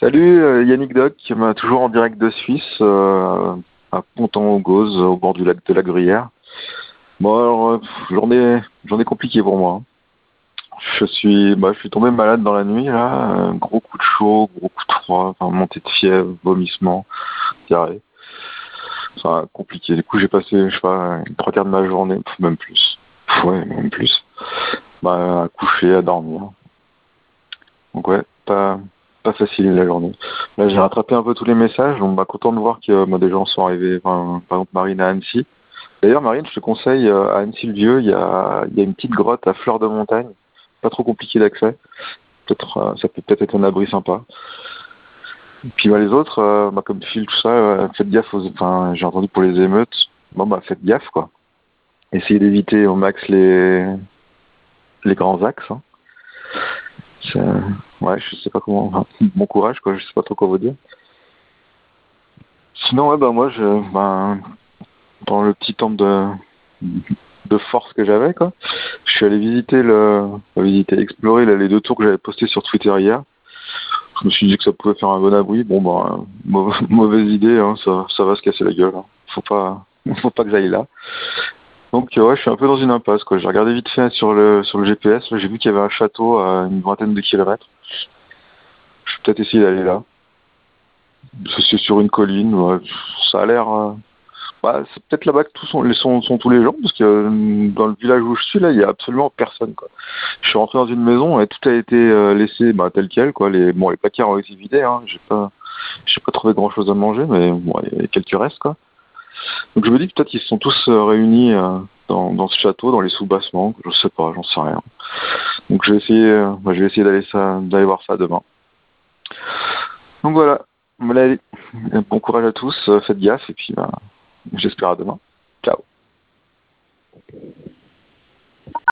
Salut, euh, Yannick Doc, toujours en direct de Suisse, euh, à Pontan-aux-Gauzes, au bord du lac de la Gruyère. Bon, alors, euh, journée, journée compliquée pour moi. Je suis, bah, je suis tombé malade dans la nuit, là. Un gros coup de chaud, gros coup de froid, enfin, montée de fièvre, vomissement, diarrhée. Enfin, compliqué. Du coup, j'ai passé, je sais pas, trois quarts de ma journée, même plus. Ouais, même plus. Bah, à coucher, à dormir. Donc ouais, pas, pas facile la journée. Là, j'ai rattrapé un peu tous les messages, donc bah, content de voir que bah, des gens sont arrivés, par exemple Marine à Annecy. D'ailleurs, Marine, je te conseille, euh, à Annecy-le-Vieux, il y a, il y a une petite grotte à fleur de montagne, pas trop compliqué d'accès. Peut-être, euh, ça peut peut-être être un abri sympa. Puis bah, les autres, euh, bah, comme Phil, tout ça, euh, faites gaffe aux, j'ai entendu pour les émeutes, bon bah faites gaffe quoi. Essayez d'éviter au max les, les grands axes. Hein. C'est- Ouais, je sais pas comment. bon courage, quoi. Je sais pas trop quoi vous dire. Sinon, ouais, bah moi, je, ben, dans le petit temple de, force que j'avais, quoi, je suis allé visiter le, visiter, explorer les deux tours que j'avais postés sur Twitter hier. Je me suis dit que ça pouvait faire un bon abri. Bon, mauvaise, mauvaise idée, hein, ça, ça va se casser la gueule. hein. Faut pas, faut pas que j'aille là. Donc ouais, je suis un peu dans une impasse quoi. J'ai regardé vite fait sur le sur le GPS, j'ai vu qu'il y avait un château à une vingtaine de kilomètres. Je vais peut-être essayer d'aller là. C'est sur une colline, ça a l'air. euh, Bah, c'est peut-être là-bas que sont, sont, sont tous les gens, parce que euh, dans le village où je suis là, il y a absolument personne quoi. Je suis rentré dans une maison et tout a été euh, laissé bah, tel quel quoi. Les bon les placards ont été vidés, hein. J'ai pas j'ai pas trouvé grand chose à manger, mais il y a quelques restes quoi. Donc je me dis peut-être qu'ils sont tous euh, réunis euh, dans, ce château, dans les sous-bassements, je sais pas, j'en sais rien. Donc je vais essayer, euh, bah, je vais essayer d'aller voir ça demain. Donc voilà, bon courage à tous, faites gaffe et puis bah, j'espère à demain.